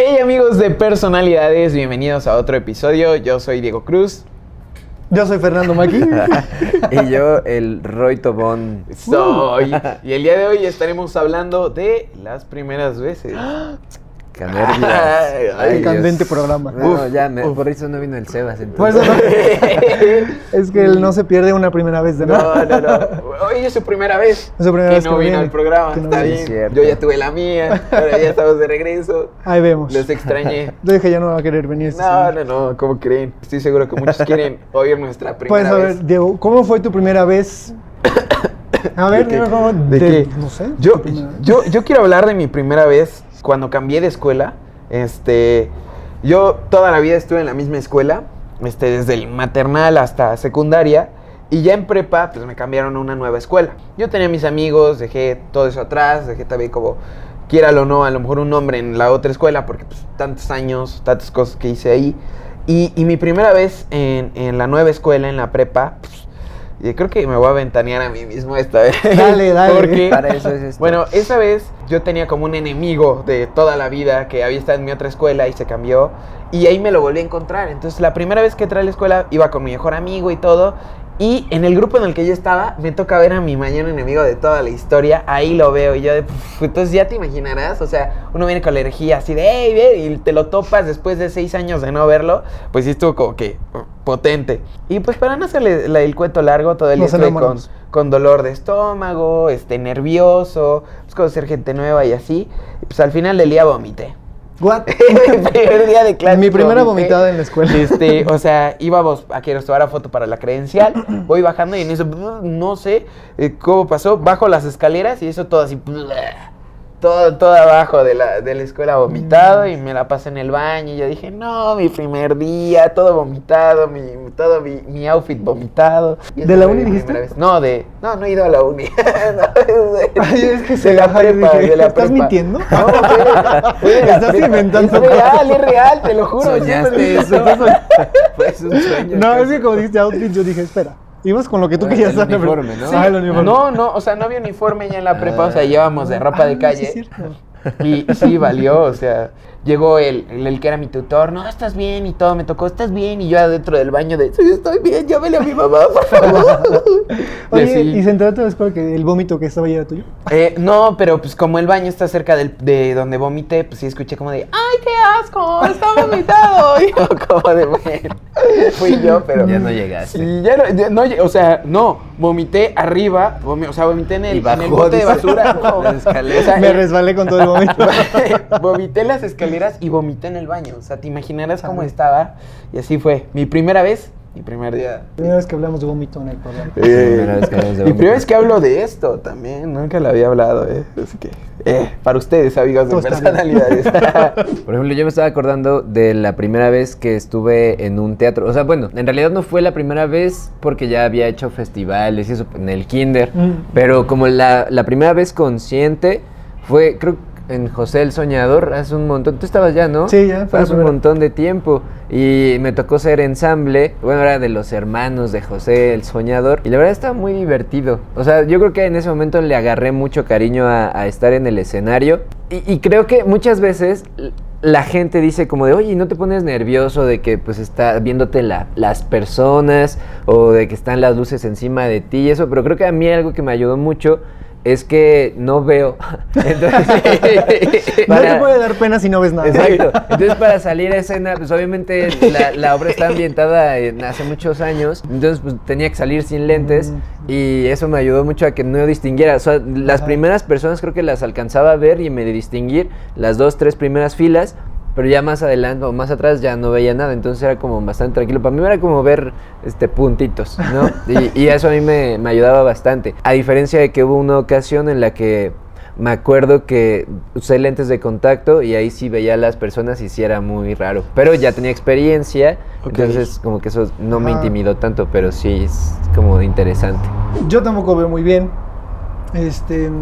Hey amigos de personalidades, bienvenidos a otro episodio. Yo soy Diego Cruz. Yo soy Fernando Maki. y yo, el Roy Tobón. Soy. Y el día de hoy estaremos hablando de las primeras veces. Canervias. Ay, Ay, Dios. candente programa. No, Uf, ya, me- por eso no vino el Sebas. Pues, entonces. es que él no se pierde una primera vez de No, nada. no, no. Hoy es su primera vez. Es su primera que vez no que vino viene, al programa. no Está bien. Es. Yo ya tuve la mía. Ahora ya estamos de regreso. Ahí vemos. Los extrañé. Yo dije, ya no va a querer venir este No, señor. no, no. ¿Cómo creen? Estoy seguro que muchos quieren oír nuestra Pues primera a vez. ver, Diego, ¿cómo fue tu primera vez? A ver, ¿De. ¿De qué? No sé. Yo, yo quiero hablar de mi primera vez cuando cambié de escuela. Este, yo toda la vida estuve en la misma escuela, este, desde el maternal hasta secundaria. Y ya en prepa, pues me cambiaron a una nueva escuela. Yo tenía mis amigos, dejé todo eso atrás, dejé también como, quiéralo o no, a lo mejor un nombre en la otra escuela, porque pues tantos años, tantas cosas que hice ahí. Y, y mi primera vez en, en la nueva escuela, en la prepa, pues, y creo que me voy a ventanear a mí mismo esta vez. Dale, dale. Porque, Para eso es esto. bueno, esa vez yo tenía como un enemigo de toda la vida que había estado en mi otra escuela y se cambió. Y ahí me lo volví a encontrar. Entonces, la primera vez que entré a la escuela iba con mi mejor amigo y todo. Y en el grupo en el que yo estaba, me toca ver a mi mayor enemigo de toda la historia. Ahí lo veo y yo de. Entonces ya te imaginarás. O sea, uno viene con la energía así de, hey, ve", y te lo topas después de seis años de no verlo. Pues sí estuvo como que potente. Y pues para no hacerle la- el cuento largo, todo el día estuve con, con dolor de estómago, este, nervioso, pues conocer gente nueva y así. Y pues al final del día vomité. What? Mi primer día de clase. Mi primera vomitada en la escuela. Este, o sea, íbamos a que nos tomara foto para la credencial. Voy bajando y en eso, no sé eh, cómo pasó. Bajo las escaleras y eso todo así. Todo, todo abajo de la, de la escuela vomitado y me la pasé en el baño y yo dije, no, mi primer día, todo vomitado, mi, todo mi, mi outfit vomitado. Y ¿De la fue uni dijiste? No, de, no, no he ido a la uni. No, es de- Ay, es que se la prepa, dije, de la ¿estás prepa. mintiendo? No, fue- fue Estás prepa. inventando Es real, es real, te lo juro. Soñaste eso. Pues un sueño. No, es que como dijiste outfit, yo dije, espera. Ibas con lo que tú Ah, querías el uniforme, ¿no? Ah, el uniforme. No, no, o sea, no había uniforme ya en la prepa, o sea, llevábamos de ropa Ah, de calle. es cierto. Y sí, valió, o sea, llegó el, el, el que era mi tutor, no, estás bien y todo, me tocó, estás bien, y yo adentro del baño de, sí, estoy bien, llámele a mi mamá, por favor. Y Oye, así. ¿y se enteró toda la escuela que el vómito que estaba ahí era tuyo? Eh, no, pero pues como el baño está cerca del, de donde vomité, pues sí escuché como de, ¡ay, qué asco! ¡Está vomitado! Y yo como de, bueno, fui yo, pero... Ya no llegaste. Y ya no, ya no o sea, no, vomité arriba, o sea, vomité en el, Y en bajó, el bote de basura. no. Las escaleras. O sea, Me resbalé con todo el vómito. vomité en las escaleras y vomité en el baño. O sea, te imaginarás cómo estaba. Y así fue. Mi primera vez, mi primer día. Primera vez que hablamos de vómito en el programa. Eh, vez que hablamos de mi vómito. primera vez que hablo de esto también. Nunca lo había hablado, eh. Así que, eh, para ustedes, amigos de bien. personalidades. Por ejemplo, yo me estaba acordando de la primera vez que estuve en un teatro. O sea, bueno, en realidad no fue la primera vez porque ya había hecho festivales y eso en el kinder. Mm. Pero como la, la primera vez consciente fue, creo, en José el Soñador hace un montón. Tú estabas ya, ¿no? Sí, ya, fue Hace un montón de tiempo. Y me tocó ser ensamble. Bueno, era de los hermanos de José el Soñador. Y la verdad estaba muy divertido. O sea, yo creo que en ese momento le agarré mucho cariño a, a estar en el escenario. Y, y creo que muchas veces la gente dice como de, oye, ¿no te pones nervioso de que pues está viéndote la- las personas o de que están las luces encima de ti y eso? Pero creo que a mí algo que me ayudó mucho es que no veo. Entonces, No te para- puede dar pena si no ves nada. Exacto. Entonces, para salir a escena, pues obviamente la, la obra está ambientada en hace muchos años. Entonces, pues tenía que salir sin lentes. Y eso me ayudó mucho a que no distinguiera. O sea, las Ajá. primeras personas creo que las alcanzaba a ver y me distinguir las dos, tres primeras filas. Pero ya más adelante o más atrás ya no veía nada. Entonces era como bastante tranquilo. Para mí era como ver este puntitos, ¿no? Y, y eso a mí me, me ayudaba bastante. A diferencia de que hubo una ocasión en la que me acuerdo que usé lentes de contacto y ahí sí veía a las personas y sí era muy raro. Pero ya tenía experiencia, entonces como que eso no me intimidó tanto, pero sí es como interesante. Yo tampoco veo muy bien. Este,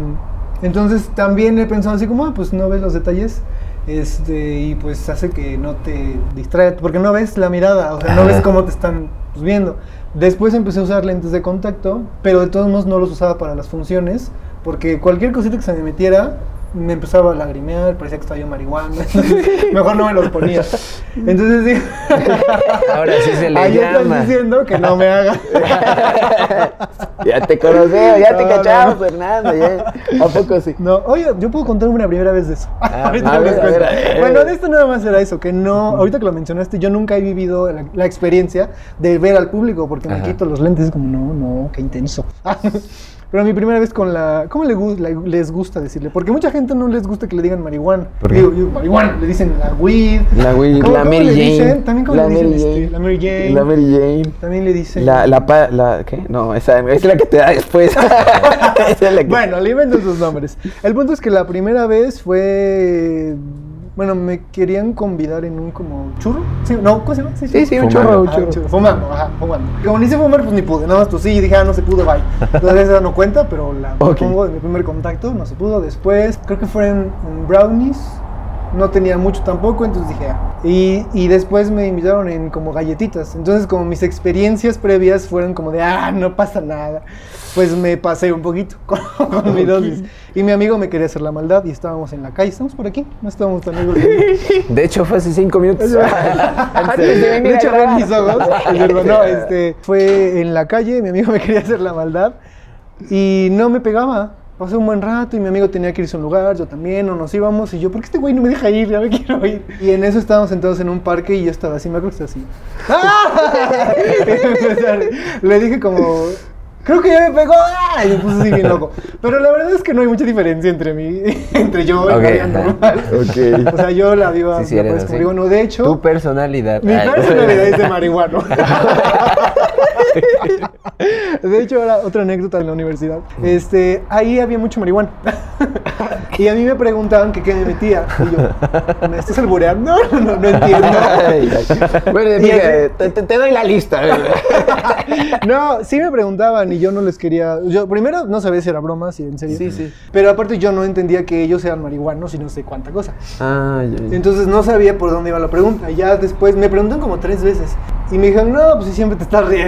entonces también he pensado así como, ah, pues no ves los detalles. Este, y pues hace que no te distraiga, porque no ves la mirada, o sea, no ves cómo te están pues, viendo. Después empecé a usar lentes de contacto, pero de todos modos no los usaba para las funciones, porque cualquier cosita que se me metiera me empezaba a lagrimear, parecía que estaba yo marihuana, mejor no me los ponía. Entonces sí. Ahora sí se le Ahí estás llama. diciendo que no me haga. Ya te conocemos, ya te No, cachamos, no. Fernando. ya. ¿A poco sí? No, oye, yo puedo contar una primera vez de eso. ahorita a les ver, a cuento. ver, a ver. Bueno, de esto nada más era eso, que no, ahorita que lo mencionaste, yo nunca he vivido la, la experiencia de ver al público, porque me quito los lentes, es como, no, no, qué intenso. Pero mi primera vez con la, ¿cómo le gu- la- les gusta decirle? Porque mucha gente no les gusta que le digan marihuana. ¿Por qué? Digo, digo, marihuana, le dicen la weed. La, weed, ¿Cómo- la cómo Mary le Jane. dicen? También como la le dicen Mary este, Jane. la Mary Jane. La Mary Jane. También le dicen... La, la, pa- la, ¿qué? No, esa es la que te da después. esa es la que... Bueno, le inventan sus nombres. El punto es que la primera vez fue. Bueno, me querían convidar en un como churro. Sí, no, ¿cómo se llama? Sí, sí, un Fumando. churro, un Ah, churro. churro. Fumando, ajá, fumando. Como ni sé fumar, pues ni pude. Nada más tú sí, dije, ah, no se pudo, bye. Entonces esa no cuenta, pero la Ok. pongo de mi primer contacto, no se pudo. Después, creo que fueron en brownies. No tenía mucho tampoco, entonces dije, ah. Y, y después me invitaron en como galletitas. Entonces, como mis experiencias previas fueron como de, ah, no pasa nada. Pues me pasé un poquito con, con mi dosis. Y mi amigo me quería hacer la maldad y estábamos en la calle. Estamos por aquí, no estábamos tan lejos. De hecho, fue hace cinco minutos. Antes de venir De hecho, abrí mis ojos. digo, no, este, fue en la calle, mi amigo me quería hacer la maldad y no me pegaba. Pasé un buen rato y mi amigo tenía que irse a un lugar, yo también, o nos íbamos y yo, ¿por qué este güey no me deja ir? Ya me quiero ir. Y en eso estábamos sentados en un parque y yo estaba así, me acuerdo que estaba así. Le dije como, creo que ya me pegó. ¡ah! Y me puse así bien loco. Pero la verdad es que no hay mucha diferencia entre mí, entre yo y la normal. Ok. O sea, yo la viva Sí, sí, me eres digo, no, de hecho, Tu personalidad. mi Ay. personalidad es de marihuano. De hecho, ahora otra anécdota en la universidad. Este, ahí había mucho marihuana. Y a mí me preguntaban que qué me metía. Y yo, ¿me estás albureando? No, no, no entiendo. Ay, ay. Bueno, mira, te, doy la lista. No, sí me preguntaban y yo no les quería. Yo primero no sabía si era broma, si en serio. Sí, sí. Pero aparte yo no entendía que ellos eran marihuanos y no sé cuánta cosa. Ay. Entonces no sabía por dónde iba la pregunta. Ya después me preguntan como tres veces. Y me dijeron, no, pues si siempre te estás riendo,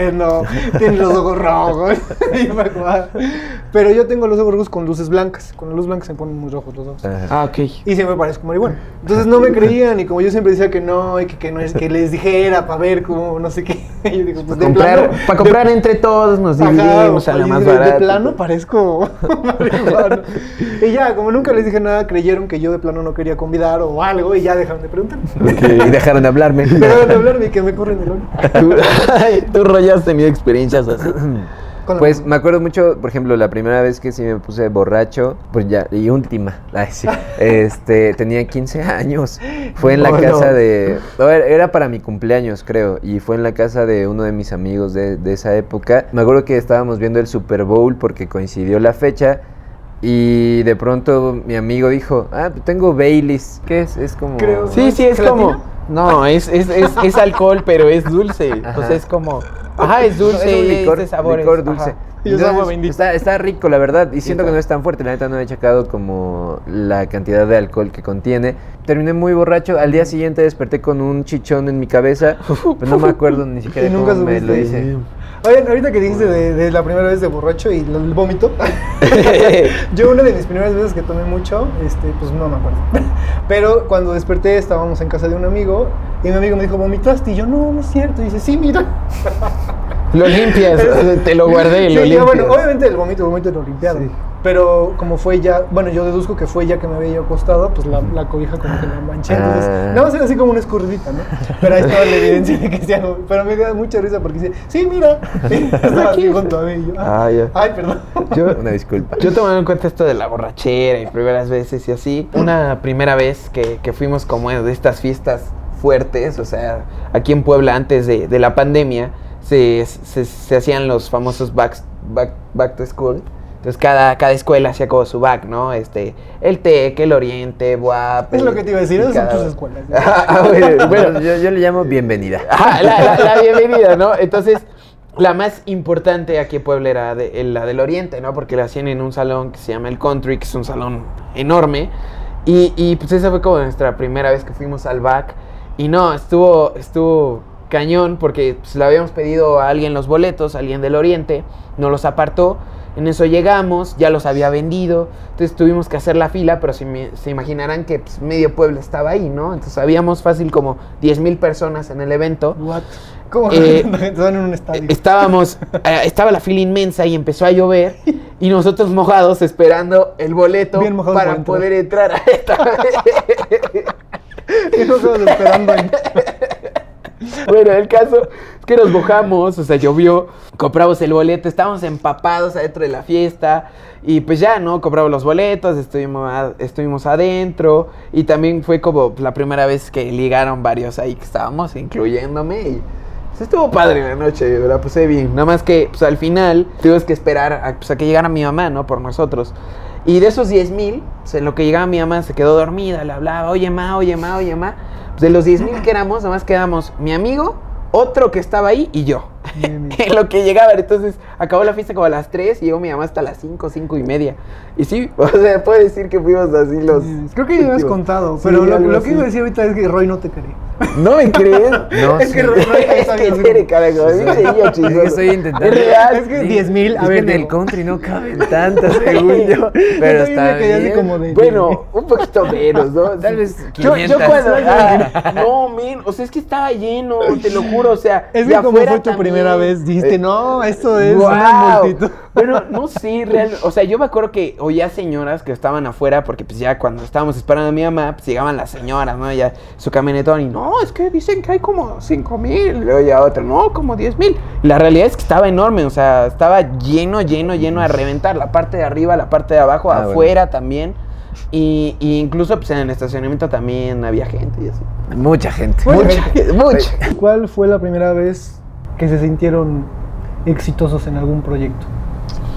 tienes los ojos rojos. Me. Pero yo tengo los ojos rojos con luces blancas. Con la luz blanca se me ponen muy rojos los ojos. Ah, ok. Y siempre parezco marihuana. Entonces no me creían y como yo siempre decía que no, y que, que no es que les dijera para ver cómo, no sé qué. Yo digo, pues de Comprar, plano. para comprar entre todos nos dividimos a la más de- barata. De plano parezco marihuana. Y ya, como nunca les dije nada, creyeron que yo de plano no quería convidar o algo y ya dejaron de preguntar. Y dejaron de hablarme. Dejaron de hablarme y que me corren el ojo. Tú, tú Has tenido experiencias así. Pues me acuerdo mucho, por ejemplo, la primera vez que sí me puse borracho, pues ya, y última, ay, sí, este, tenía 15 años. Fue en la Oh, no. casa de, no, era- para mi cumpleaños, creo, y fue en la casa de uno de mis amigos de, de esa época. Me acuerdo que estábamos viendo el Super Bowl porque coincidió la fecha. Y de pronto mi amigo dijo, ah, pues tengo Baileys. ¿Qué es? Es como... Creo. Sí, sí, es ¿Gelatina? como. No, es, es, es, es alcohol, pero es dulce. Ajá. Pues es como. Ajá, es dulce, es un licor, de sabores. licor dulce. ajá. Entonces. Está, está rico, la verdad. Y siento que no es tan fuerte. La neta no he checado como la cantidad de alcohol que contiene. Terminé muy borracho. Al día siguiente desperté con un chichón en mi cabeza. Pero no me acuerdo ni siquiera Y nunca cómo me lo hice. Oigan, ahorita que dijiste de, de la primera vez de borracho y el vómito, yo una de mis primeras veces que tomé mucho, este, pues no me acuerdo. Pero cuando desperté estábamos en casa de un amigo y mi amigo me dijo, ¿vomitaste? Y yo, no, no es cierto. Y dice, sí, mira. Lo limpias, te lo guardé, Sí, lo yo, limpias. bueno, obviamente el vómito, el vómito lo limpiado. Pero como fue ya, bueno, yo deduzco que fue ya que me había yo acostado, pues la, la cobija como que la manché. Entonces, Ah. nada más era así como una escurridita, ¿no? Pero ahí estaba la evidencia de que sí hago. Pero me da mucha risa porque dice, sí, mira. estaba aquí junto a mí. y yo, ah, Ah, ya. Ay, perdón. Yo, Una disculpa. Yo tomando en cuenta esto de la borrachera y primeras veces y así, una primera vez que, que fuimos como de estas fiestas fuertes, o sea, aquí en Puebla antes de, de la pandemia, se, se, se hacían los famosos back, back, back to school. Entonces cada, cada escuela hacía como su back, ¿no? Este, el TEC, el Oriente, BUAP. Es lo que te iba a decir, esas son cada- tus escuelas. Ah, bueno, bueno, yo, yo le llamo bienvenida. Ajá, la, la- la bienvenida, ¿no? Entonces, la más importante aquí en Puebla era de- la del Oriente, ¿no? Porque la hacían en un salón que se llama el Country, que es un salón enorme. Y, y, pues esa fue como nuestra primera vez que fuimos al back. Y no, estuvo, estuvo cañón porque pues, le habíamos pedido a alguien los boletos, alguien del Oriente, nos los apartó. En eso llegamos, ya los había vendido, entonces tuvimos que hacer la fila, pero se, me- se imaginarán que pues, medio pueblo estaba ahí, ¿no? Entonces habíamos fácil como 10 mil personas en el evento. What? ¿Cómo Eh, en un estadio? Estábamos, eh, estaba la fila inmensa y empezó a llover y nosotros mojados esperando el boleto para poder entrar a esta. Y nosotros esperando ahí. bueno, el caso es que nos mojamos, o sea, llovió, compramos el boleto, estábamos empapados adentro de la fiesta y pues ya, ¿no? Compramos los boletos, estuvimos, estuvimos adentro y también fue como la primera vez que ligaron varios ahí que estábamos, incluyéndome y... pues, estuvo padre la noche, la pasé bien. Nada más que pues, al final tuvimos que esperar a, pues, a que llegara mi mamá, ¿no? Por nosotros. Y de esos 10 mil, en lo que llegaba mi mamá se quedó dormida, le hablaba, oye ma, oye ma, oye ma. De los 10 mil que éramos, nada más quedamos mi amigo, otro que estaba ahí y yo. En lo que llegaba, entonces acabó la fiesta como a las 3 y llegó mi mamá hasta las 5, 5 y media. Y sí, o sea, puedo decir que fuimos así los... Creo que ya me has contado, Sí, pero lo, algo lo que iba a decir ahorita es que Roy no te cree. ¿No me crees? No, Es que sí. Roy- Roy es que tiene carajo, a mí me seguía Es que estoy intentando. Es real. Es que 10,000, a Es ver, que en el country no caben tantas, según yo. Pero está bien. como de- Bueno, un poquito menos, ¿no? Tal vez Yo, yo 500. cuando... ah, no, men, o sea, es que estaba lleno, te lo juro, o sea... Es que como fue tu también. Primera vez, dijiste, Eh, no, esto es una ¡Guau! multitud. Bueno, no sé, real, o sea, yo me acuerdo que oía señoras que estaban afuera, porque pues ya cuando estábamos esperando a mi mamá, pues llegaban las señoras, ¿no? Ya su camionetón y no, es que dicen que hay como 5 mil, y luego ya otra, no, como 10 mil. La realidad es que estaba enorme, o sea, estaba lleno, lleno, lleno a reventar, la parte de arriba, la parte de abajo, Ah, bueno. afuera también. Y, y incluso pues en el estacionamiento también había gente y así. Mucha gente. Bueno, mucha, gente, mucha. ¿Cuál fue la primera vez que se sintieron exitosos en algún proyecto?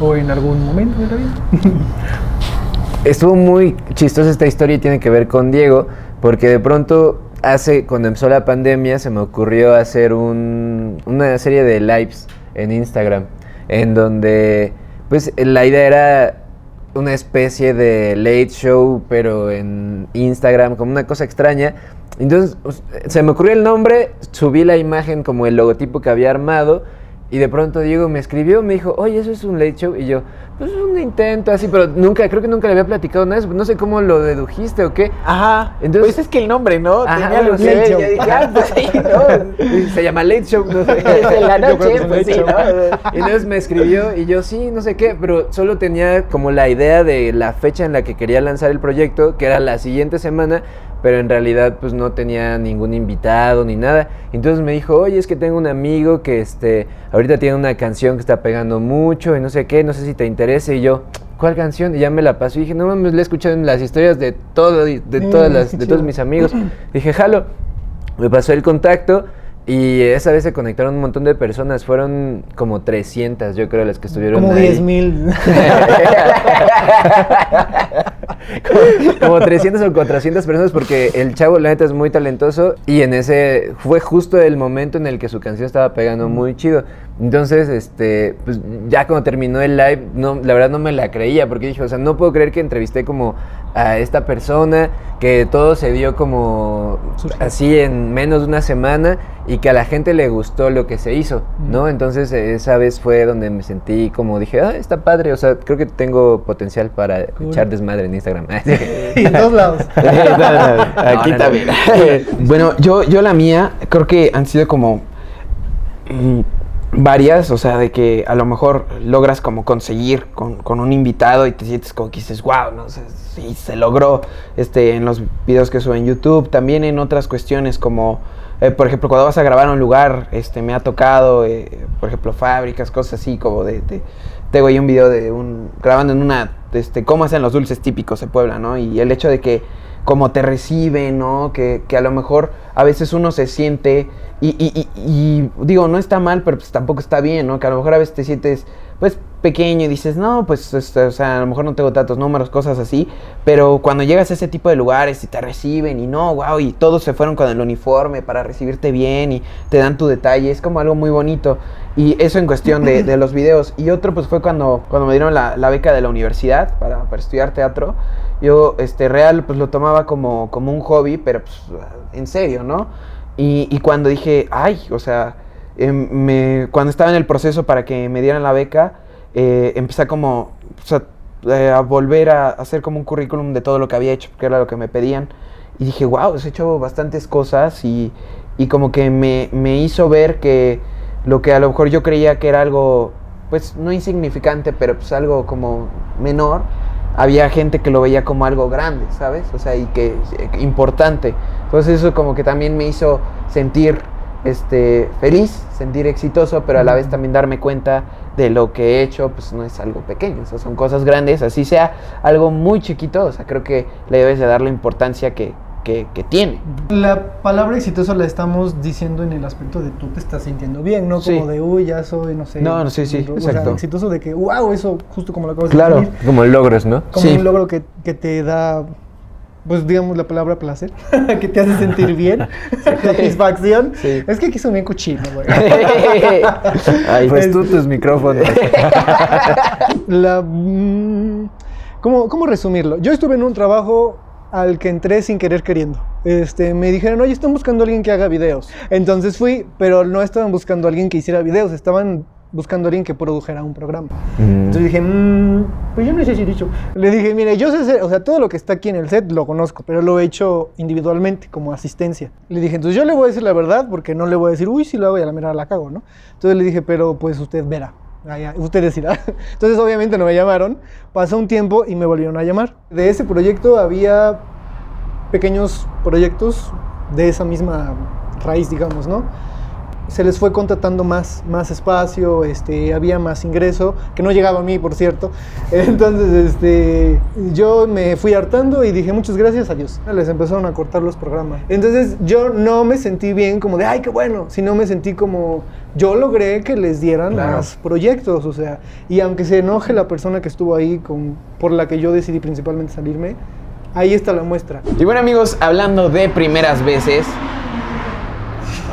¿O en algún momento de la vida? Estuvo muy chistosa esta historia y tiene que ver con Diego, porque de pronto hace, cuando empezó la pandemia, se me ocurrió hacer un- una serie de lives en Instagram, en donde, pues, la idea era una especie de late show, pero en Instagram, como una cosa extraña. Entonces, pues, se me ocurrió el nombre, subí la imagen como el logotipo que había armado, y de pronto Diego me escribió, me dijo, oye, eso es un late show. Y yo, pues es un intento así, pero nunca, creo que nunca le había platicado nada de eso. No sé cómo lo dedujiste o qué. Ajá, Entonces- pues es que el nombre, ¿no? Ajá, Tenía que Late Show. dije, ah, pues sí, ¿no? Se llama Late Show, no sé. En la noche, pues sí, show. ¿no? Y entonces me escribió y yo sí, no sé qué, pero solo tenía como la idea de la fecha en la que quería lanzar el proyecto, que era la siguiente semana, pero en realidad pues no tenía ningún invitado ni nada. Entonces me dijo, oye, es que tengo un amigo que este, ahorita tiene una canción que está pegando mucho y no sé qué, no sé si te interesa. Y yo, ¿cuál canción? Y ya me la pasó y dije, no mames, la he escuchado en las historias de, todo, de, todas las, de todos mis amigos. Dije, jalo. Me pasó el contacto y esa vez se conectaron un montón de personas. Fueron como 300, yo creo, las que estuvieron Como ahí. 10 mil. como, como 300 o 400 personas porque el chavo la neta es muy talentoso y en ese fue justo el momento en el que su canción estaba pegando muy chido. Entonces, este, pues ya cuando terminó el live, no, la verdad no me la creía porque dije, o sea, no puedo creer que entrevisté como a esta persona, que todo se dio como así en menos de una semana y que a la gente le gustó lo que se hizo, ¿no? Entonces esa vez fue donde me sentí como dije, ah, está padre, o sea, creo que tengo potencial para Cool. echar desmadre en Instagram. y en todos lados. Aquí No, no, también. no. bueno, yo, yo la mía, creo que han sido como mm, varias, o sea, de que a lo mejor logras como conseguir con, un invitado y te sientes como que dices, wow, no sé, sí, se logró este, en los videos que subo en YouTube, también en otras cuestiones como, eh, por ejemplo, cuando vas a grabar un lugar, este, me ha tocado, eh, por ejemplo, fábricas, cosas así, como de, de- tengo ahí un video de un, grabando en una, este, cómo hacen los dulces típicos de Puebla, ¿no? Y el hecho de que como te reciben, ¿no? Que, que a lo mejor a veces uno se siente, y, y- y- digo, no está mal, pero pues tampoco está bien, ¿no? Que a lo mejor a veces te sientes, pues, pequeño y dices, no, pues, este, o sea, a lo mejor no tengo tantos números, cosas así, pero cuando llegas a ese tipo de lugares y te reciben y no, wow, y todos se fueron con el uniforme para recibirte bien y te dan tu detalle, es como algo muy bonito. Y eso en cuestión de, de los videos. Y otro, pues, fue cuando, cuando me dieron la, la beca de la universidad para, para estudiar teatro. Yo, este, real, pues, lo tomaba como, como un hobby, pero, pues, en serio, ¿no? Y, cuando dije, ay, o sea, em, me, cuando estaba en el proceso para que me dieran la beca, eh, empecé como eh, a volver a hacer como un currículum de todo lo que había hecho, porque era lo que me pedían. Y dije, wow, he hecho bastantes cosas y, y como que me, me hizo ver que lo que a lo mejor yo creía que era algo, pues no insignificante, pero pues algo como menor, había gente que lo veía como algo grande, ¿sabes? O sea, y que eh, importante. Entonces eso como que también me hizo sentir este, feliz, sentir exitoso, pero a la vez también darme cuenta de lo que he hecho, pues no es algo pequeño, o sea, son cosas grandes, así sea algo muy chiquito, o sea, creo que le debes de dar la importancia que, que, que tiene. La palabra exitoso la estamos diciendo en el aspecto de tú te estás sintiendo bien, no Sí. como de, uy, ya soy, no sé. No, no, sí, sí, o sea, exacto. exitoso de que, wow, eso, justo como lo acabas Claro. de decir, Como logros, ¿no? como Sí. un logro que, que te da, pues digamos la palabra placer, que te hace sentir bien, satisfacción. Sí. Es que aquí son bien cochino, güey. Ay, Pues tú tus micrófonos. La, mm, ¿cómo, ¿Cómo resumirlo? Yo estuve en un trabajo al que entré sin querer queriendo. Este, me dijeron, oye, están buscando a alguien que haga videos. Entonces fui, pero no estaban buscando a alguien que hiciera videos, estaban buscando a alguien que produjera un programa. Entonces dije, "Mm, pues yo no sé si dicho. Le dije, mire, yo sé o sea, todo lo que está aquí en el set lo conozco, pero lo he hecho individualmente, como asistencia. Le dije, entonces yo le voy a decir la verdad, porque no le voy a decir, uy, si lo hago y a la mera la cago, ¿no? Entonces le dije, pero pues usted verá. Ah, ya, usted. Entonces, obviamente no me llamaron. Pasó un tiempo y me volvieron a llamar. De ese proyecto había pequeños proyectos de esa misma raíz, digamos, ¿no? Se les fue contratando más, más espacio, este, había más ingreso, que no llegaba a mí, por cierto. Entonces, este, yo me fui hartando y dije, muchas gracias, adiós. Les empezaron a cortar los programas. Entonces, yo no me sentí bien como de, ay, qué bueno, sino me sentí como, yo logré que les dieran Claro. más proyectos, o sea, y aunque se enoje la persona que estuvo ahí, con, por la que yo decidí principalmente salirme, ahí está la muestra. Y bueno amigos, hablando de primeras veces.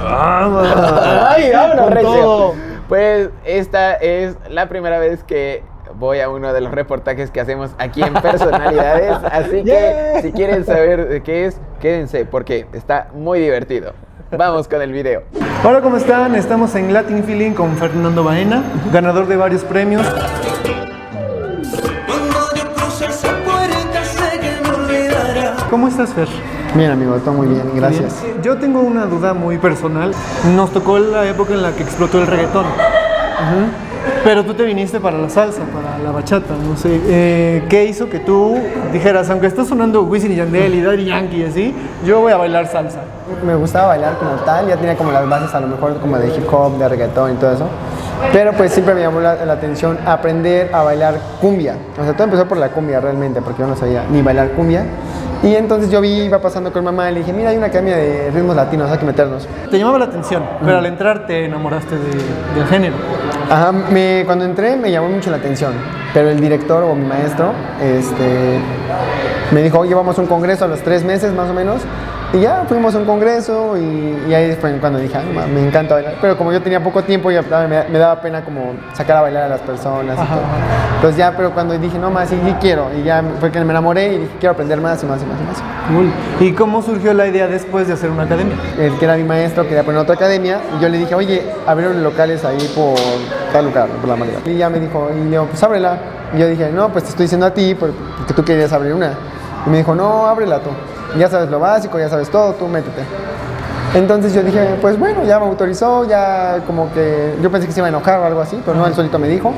¡Ay, vámonos, recio! todo. Pues esta es la primera vez que voy a uno de los reportajes que hacemos aquí en Personalidades. Así que Yeah. si quieren saber de qué es, quédense porque está muy divertido. Vamos con el video. Hola, ¿cómo están? Estamos en Latin Feeling con Fernando Baena, ganador de varios premios. ¿Cómo estás, Fer? Bien, amigo, todo muy bien, gracias. Bien. Yo tengo una duda muy personal. Nos tocó la época en la que explotó el reggaetón. Pero tú te viniste para la salsa, para la bachata, no sé. Eh, ¿Qué hizo que tú dijeras, aunque está sonando Wisin y Yandel y Daddy Yankee y así, yo voy a bailar salsa? Me gustaba bailar como tal, ya tenía como las bases a lo mejor como de hip hop, de reggaetón y todo eso. Pero pues siempre me llamó la, la atención aprender a bailar cumbia. O sea, todo empezó por la cumbia realmente, porque yo no sabía ni bailar cumbia. Y entonces yo vi, iba pasando con mamá y le dije, mira, hay una academia de ritmos latinos, hay que meternos. Te llamaba la atención, pero al entrar te enamoraste de- del género. Ajá, me- cuando entré me llamó mucho la atención, pero el director o mi maestro este, me dijo, oye, vamos a un congreso a los tres meses más o menos, y ya fuimos a un congreso y, y ahí fue cuando dije, "Ay, me encanta bailar, pero como yo tenía poco tiempo ya me, me daba pena como sacar a bailar a las personas y todo. Entonces ya, pero cuando dije, no más, sí, sí quiero, y ya fue que me enamoré y dije, quiero aprender más y más y más y más. Cool. ¿Y cómo surgió la idea después de hacer una academia? el que era mi maestro quería poner otra academia y yo le dije, oye, abrieron locales ahí por tal lugar, por la madera. Y ya me dijo, y le digo, pues ábrela. Y yo dije, no, pues te estoy diciendo a ti por- porque tú querías abrir una. Y me dijo, no, ábrela tú. Ya sabes lo básico, ya sabes todo, tú métete. Entonces yo dije, pues bueno, ya me autorizó, ya como que yo pensé que se iba a enojar o algo así, pero no, él solito me dijo.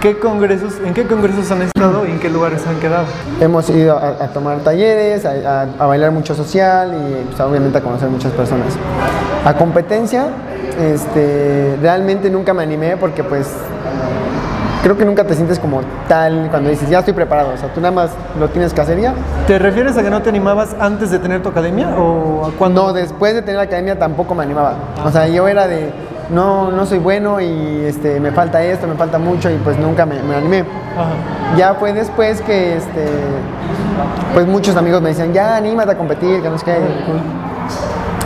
¿Qué congresos, ¿En qué congresos han estado y en qué lugares han quedado? Hemos ido a, a tomar talleres, a, a- a bailar mucho social y pues, obviamente a conocer muchas personas. A competencia, este, realmente nunca me animé porque pues creo que nunca te sientes como tal cuando dices ya estoy preparado, o sea, tú nada más lo tienes que hacer ya. ¿Te refieres a que no te animabas antes de tener tu academia o a cuando? Cuando después de tener la academia tampoco me animaba, o sea, yo era de no, no soy bueno y este, me falta esto, me falta mucho y pues nunca me, me animé. Ajá. Ya fue después que este pues muchos amigos me decían, ya anímate a competir, que no sé qué.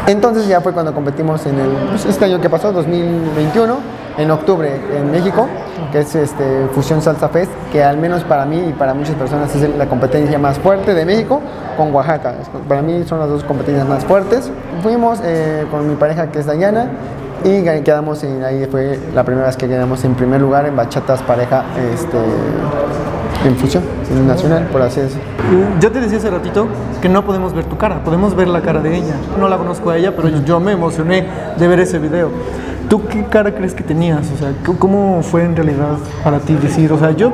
Entonces ya fue cuando competimos en el pues, este año que pasó, 2021, en octubre en México. Que es este, Fusión Salsa Fest, que al menos para mí y para muchas personas es la competencia más fuerte de México con Oaxaca. Para mí son las dos competencias más fuertes. Fuimos eh, con mi pareja que es Dayana y quedamos en, ahí fue la primera vez que quedamos en primer lugar en bachatas pareja este, en fusión, en nacional, por así decirlo. Yo te decía hace ratito que no podemos ver tu cara, podemos ver la cara de ella. No la conozco a ella, pero yo me emocioné de ver ese video. ¿Tú qué cara crees que tenías? O sea, ¿cómo- ¿cómo fue en realidad para ti decir? O sea, yo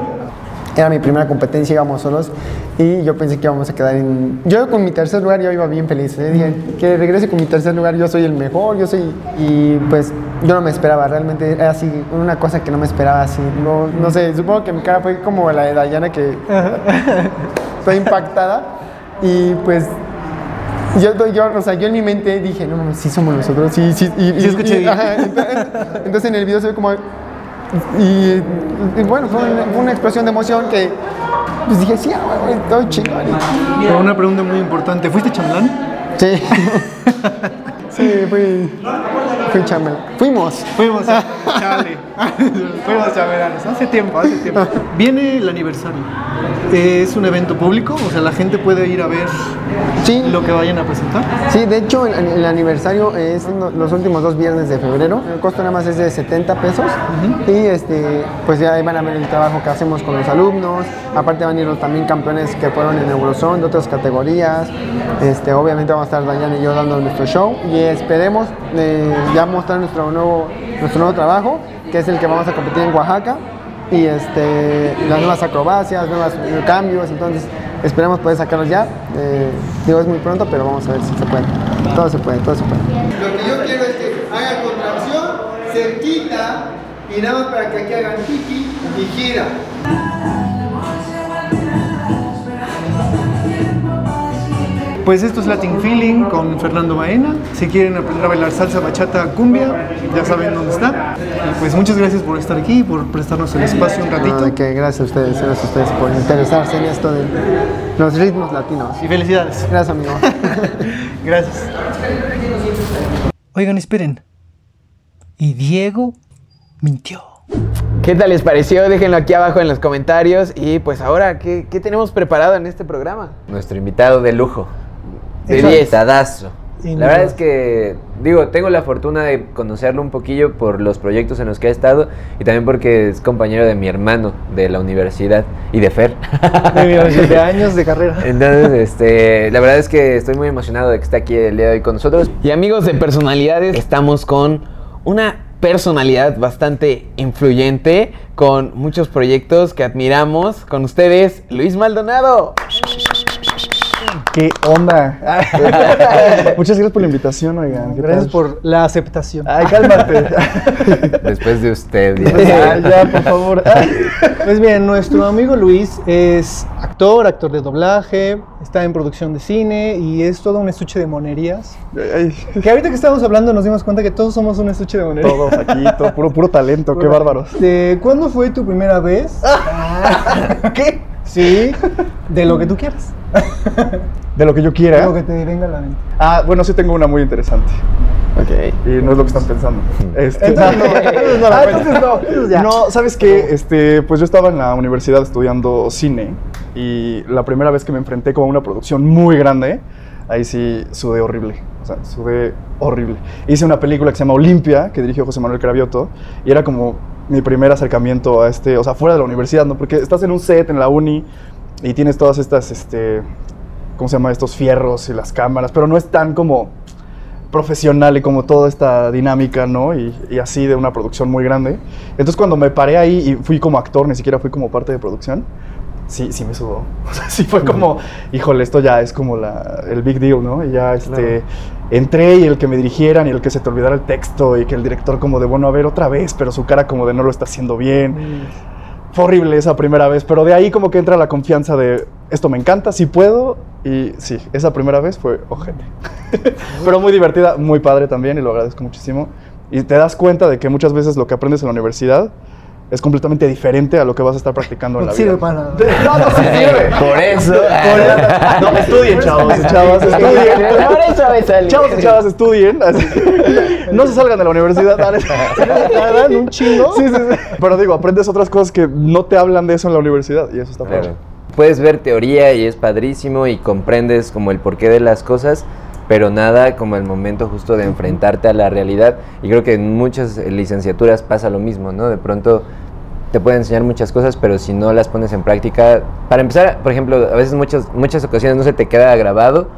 Era mi primera competencia, íbamos solos y yo pensé que íbamos a quedar en... Yo con mi tercer lugar yo iba bien feliz, ¿eh? dije que regrese con mi tercer lugar, yo soy el mejor, yo soy... Y pues yo no me esperaba, realmente era así, una cosa que no me esperaba así. No, no sé, supongo que mi cara fue como la de Dayana que fue impactada y pues... Yo, yo, o sea, yo en mi mente dije, no mames, sí somos nosotros, sí, sí, y, y- Sí escuché. y- ajá, entonces, entonces en el video se ve como y, bueno, fue una, fue una explosión de emoción que pues dije, sí, ah, estoy chingón. Pero una pregunta muy importante, ¿fuiste chamlán? Sí. sí, fui, fui chambel. Fuimos. Fuimos a chale. Fuimos chamelanes. Hace tiempo, hace tiempo. Viene el aniversario. ¿Es un evento público? O sea, la gente puede ir a ver Sí. lo que vayan a presentar. Sí, de hecho el, el aniversario es los últimos dos viernes de febrero. El costo nada más es de 70 pesos. Y este, pues ya ahí van a ver el trabajo que hacemos con los alumnos. Aparte van a ir los también campeones que fueron en Eurozone de otras categorías. Este, obviamente vamos a estar Dayana y yo dando nuestro show. Y esperemos eh, ya mostrar nuestro nuevo, nuestro nuevo trabajo, que es el que vamos a competir en Oaxaca. Y este, las nuevas acrobacias, nuevos cambios. Entonces esperemos poder sacarlos ya. Eh, digo, es muy pronto, pero vamos a ver si se puede. Todo se puede, todo se puede. Lo que yo quiero es que hagan contracción, cerquita, y nada para que aquí hagan tiki y gira. Pues esto es Latin Feeling con Fernando Baena. Si quieren aprender a bailar salsa, bachata, cumbia, ya saben dónde está. Y pues muchas gracias por estar aquí, por prestarnos el espacio un ratito. Nada, que gracias a ustedes, gracias a ustedes por interesarse en esto de los ritmos latinos. Y felicidades. Gracias, amigo. Gracias. Oigan, esperen. Y Diego mintió. ¿Qué tal les pareció? Déjenlo aquí abajo en los comentarios. Y pues ahora, ¿qué, qué tenemos preparado en este programa? Nuestro invitado de lujo. De De 10. 10. Tadazo. Sí, La verdad es que, digo, tengo la fortuna de conocerlo un poquillo por los proyectos en los que ha estado y también porque es compañero de mi hermano de la universidad y de Fer. De años de carrera. Entonces, este, la verdad es que estoy muy emocionado de que esté aquí el día de hoy con nosotros. Y amigos de personalidades, estamos con una personalidad bastante influyente, con muchos proyectos que admiramos. Con ustedes, Luis Maldonado. ¿Qué onda? Muchas gracias por la invitación, oigan. ¿Qué Gracias tal? por la aceptación. Ay, cálmate. Después de usted, ya, ya. ya, por favor. Pues bien, nuestro amigo Luis es actor, actor de doblaje, está en producción de cine y es todo un estuche de monerías. Ay, Que ahorita que estábamos hablando nos dimos cuenta que todos somos un estuche de monerías. todos aquí, todo, puro, puro talento, qué bárbaros. ¿De cuándo fue tu primera vez? ¿Qué? Sí, de lo que tú quieras. De lo que yo De quiera. lo que te venga a la mente. Ah, bueno, sí tengo una muy interesante. Ok. Y no es lo que están pensando. Este, Entonces no, entonces no la Ah, entonces no. Entonces ya. No, ¿sabes qué? Este, pues yo estaba en la universidad estudiando cine y la primera vez que me enfrenté como a una producción muy grande, ahí sí sudé horrible. O sea, sudé horrible. Hice una película que se llama Olimpia, que dirigió José Manuel Cravioto, y era como mi primer acercamiento a este, o sea, fuera de la universidad, ¿no? Porque estás en un set en la uni y tienes todas estas, este, ¿cómo se llama? Estos fierros y las cámaras, pero no es tan como profesional y como toda esta dinámica, ¿no? Y, y así de una producción muy grande. Entonces cuando me paré ahí y fui como actor, ni siquiera fui como parte de producción, sí, sí me sudó. O sea, sí fue como, híjole, esto ya es como la, el big deal, ¿no? Y ya este, entré y el que me dirigieran y el que se te olvidara el texto y que el director como de, bueno, a ver otra vez, pero su cara como de no lo está haciendo bien. Fue horrible esa primera vez, pero de ahí como que entra la confianza de esto me encanta, sí puedo. Y sí, esa primera vez fue ojete. pero muy divertida, muy padre también y lo agradezco muchísimo. Y te das cuenta de que muchas veces lo que aprendes en la universidad es completamente diferente a lo que vas a estar practicando en la sirve vida. para nada. No, no sí sirve. Por eso. No, estudien, chavos y chavas, estudien. Por eso me salió. Chavos y chavas, estudien. así. No se salgan de la universidad. dale. Tardan un chingo. Sí, sí, sí. Pero digo, aprendes otras cosas que no te hablan de eso en la universidad y eso está Claro. padre. Puedes ver teoría y es padrísimo y comprendes como el porqué de las cosas, pero nada como el momento justo de enfrentarte a la realidad. Y creo que en muchas eh, licenciaturas pasa lo mismo, ¿no? De pronto te pueden enseñar muchas cosas, pero si no las pones en práctica, para empezar, por ejemplo, a veces muchas muchas ocasiones no se te queda grabado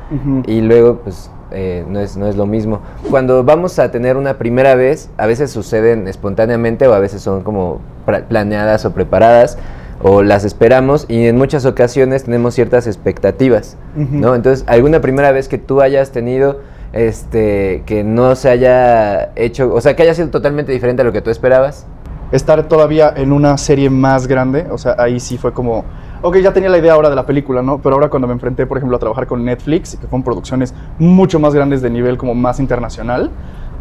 y luego pues eh, no, es, no es lo mismo. Cuando vamos a tener una primera vez, a veces suceden espontáneamente o a veces son como planeadas o preparadas o las esperamos y en muchas ocasiones tenemos ciertas expectativas. ¿no? Entonces, alguna primera vez que tú hayas tenido este que no se haya hecho, o sea, que haya sido totalmente diferente a lo que tú esperabas. estar todavía en una serie más grande, o sea, ahí sí fue como, ok, ya tenía la idea ahora de la película, ¿no? Pero ahora cuando me enfrenté, por ejemplo, a trabajar con Netflix, que fueron producciones mucho más grandes de nivel como más internacional,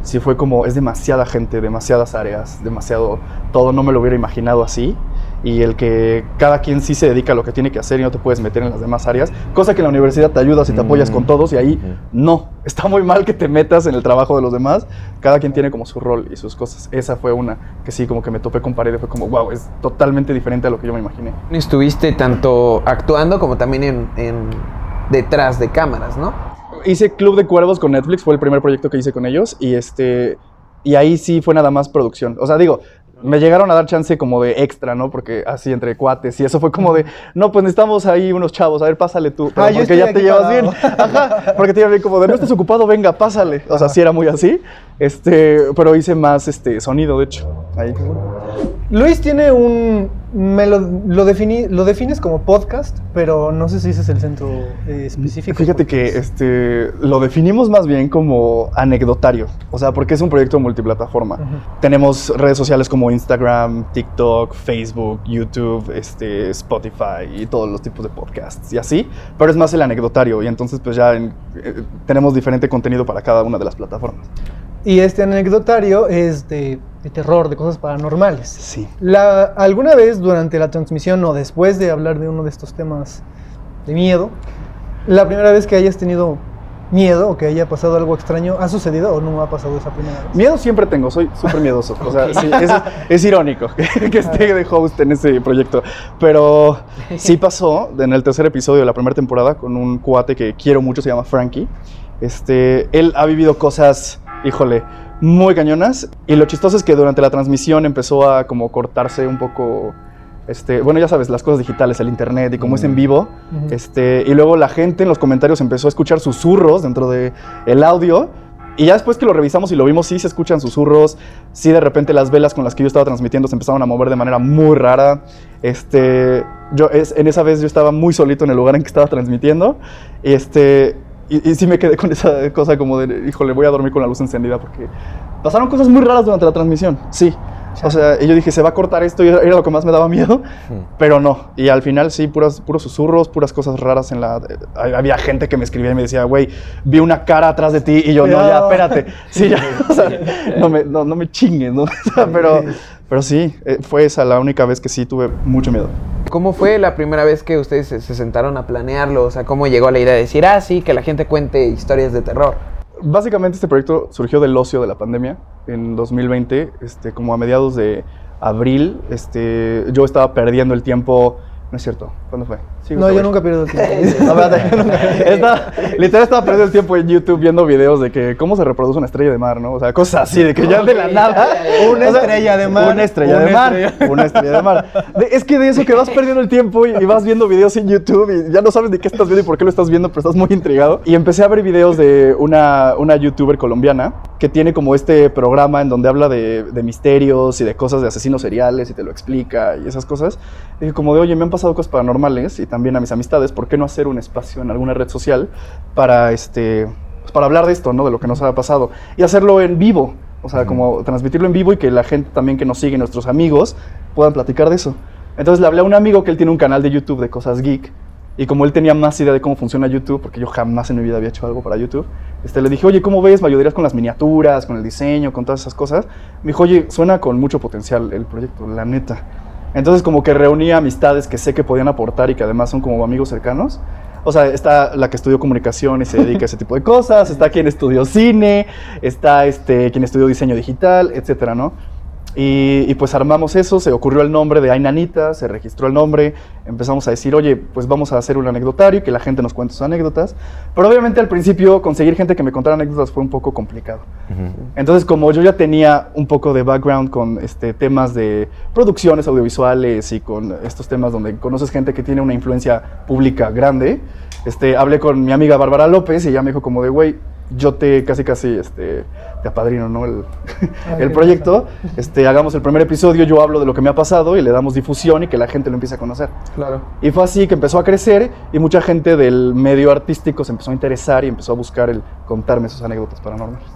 sí fue como, es demasiada gente, demasiadas áreas, demasiado todo, no me lo hubiera imaginado así. Y el que cada quien sí se dedica a lo que tiene que hacer y no te puedes meter en las demás áreas, cosa que en la universidad te ayudas y te apoyas Mm. con todos y ahí no, está muy mal que te metas en el trabajo de los demás. Cada quien tiene como su rol y sus cosas. Esa fue una que sí, como que me topé con pared y fue como, wow, es totalmente diferente a lo que yo me imaginé. Estuviste tanto actuando como también en, en detrás de cámaras, ¿no? Hice Club de Cuervos con Netflix, fue el primer proyecto que hice con ellos y este y ahí sí fue nada más producción. O sea, digo, me llegaron a dar chance como de extra, ¿no? Porque así entre cuates y eso fue como de, no, pues necesitamos ahí unos chavos, a ver, pásale tú. Ah, porque ya te llevas parado. bien. Ajá, porque te llevas bien como de, no estás ocupado, venga, pásale. O sea, sí era muy así. Este, pero hice más este sonido, de hecho. Ahí. Luis tiene un. Me lo, lo, defini- lo defines como podcast, pero no sé si ese es el centro eh, específico. Fíjate que este, lo definimos más bien como anecdotario, o sea, porque es un proyecto multiplataforma. Tenemos redes sociales como Instagram, TikTok, Facebook, YouTube, este, Spotify y todos los tipos de podcasts y así, pero es más el anecdotario y entonces pues ya en- eh, tenemos diferente contenido para cada una de las plataformas. Y este anecdotario es de, de terror, de cosas paranormales. Sí. La, ¿Alguna vez durante la transmisión o después de hablar de uno de estos temas de miedo, la primera vez que hayas tenido miedo o que haya pasado algo extraño, ¿ha sucedido o no ha pasado esa primera vez? Miedo siempre tengo, soy súper miedoso. O sea, sí, es, es irónico que, que esté de host en ese proyecto. Pero sí pasó en el tercer episodio de la primera temporada con un cuate que quiero mucho, se llama Frankie. Este, él ha vivido cosas, híjole, muy cañonas. Y lo chistoso es que durante la transmisión empezó a como cortarse un poco. Este, bueno, ya sabes, las cosas digitales, el internet y como es en vivo. Ujú. Este, y luego la gente en los comentarios empezó a escuchar susurros dentro del el audio. Y ya después que lo revisamos y lo vimos, sí se escuchan susurros. Sí, de repente las velas con las que yo estaba transmitiendo se empezaron a mover de manera muy rara. Este, yo, es, en esa vez yo estaba muy solito en el lugar en que estaba transmitiendo. Este, y, y sí me quedé con esa cosa como de, híjole, voy a dormir con la luz encendida porque pasaron cosas muy raras durante la transmisión. Sí. O sea, y yo dije, se va a cortar esto y era lo que más me daba miedo. Pero no, y al final sí, puras, puros susurros, puras cosas raras en la... eh, había gente que me escribía y me decía, güey, vi una cara atrás de ti y yo, no, ya, No. espérate. Sí, ya, o sea, no me, no, no me chingues, ¿no? O sea, pero, pero sí, eh, fue esa la única vez que sí tuve mucho miedo. ¿Cómo fue la primera vez que ustedes se, se sentaron a planearlo? O sea, ¿cómo llegó la idea de decir, ah, sí, que la gente cuente historias de terror? Básicamente este proyecto surgió del ocio de la pandemia en 2020, este, como a mediados de abril, este, yo estaba perdiendo el tiempo, no es cierto, ¿cuándo fue? Sí, No, yo nunca pierdo el tiempo. No, espérate. Estaba- literal estaba perdiendo el tiempo en YouTube viendo videos de que cómo se reproduce una estrella de mar, ¿no? O sea, cosas así, de que ya de la nada. Una estrella de mar, Una estrella de mar. Una estrella de mar. De- es que de eso que vas perdiendo el tiempo y, y vas viendo videos en YouTube y ya no sabes de qué estás viendo y por qué lo estás viendo, pero estás muy intrigado. Y empecé a ver videos de una, una youtuber colombiana que tiene como este programa en donde habla de, de misterios y de cosas de asesinos seriales y te lo explica y esas cosas. Y dije como de, oye, me han pasado cosas paranormales y también a mis amistades, ¿por qué no hacer un espacio en alguna red social para, este, pues, para hablar de esto, ¿no? De lo que nos ha pasado y hacerlo en vivo. O sea, como transmitirlo en vivo y que la gente también que nos sigue, nuestros amigos, puedan platicar de eso. Entonces le hablé a un amigo que él tiene un canal de YouTube de cosas geek Y como él tenía más idea de cómo funciona YouTube, porque yo jamás en mi vida había hecho algo para YouTube, este, le dije, oye, ¿cómo ves? ¿Me ayudarías con las miniaturas, con el diseño, con todas esas cosas? Me dijo, oye, suena con mucho potencial el proyecto, la neta. Entonces como que reuní amistades que sé que podían aportar y que además son como amigos cercanos. O sea, está la que estudió comunicación y se dedica a ese tipo de cosas, está quien estudió cine, está este, quien estudió diseño digital, etcétera, ¿no? Y, y, pues armamos eso, se ocurrió el nombre de Ainanita, se registró el nombre, empezamos a decir, oye, pues vamos a hacer un anecdotario y que la gente nos cuente sus anécdotas. Pero obviamente al principio conseguir gente que me contara anécdotas fue un poco complicado. Entonces como yo ya tenía un poco de background con este, temas de producciones audiovisuales y con estos temas donde conoces gente que tiene una influencia pública grande, este, hablé con mi amiga Bárbara López y ella me dijo como de, güey, yo te casi casi este, te apadrino, ¿no? El, el proyecto. Este, hagamos el primer episodio, yo hablo de lo que me ha pasado y le damos difusión y que la gente lo empiece a conocer. Claro. Y fue así que empezó a crecer y mucha gente del medio artístico se empezó a interesar y empezó a buscar el contarme sus anécdotas paranormales.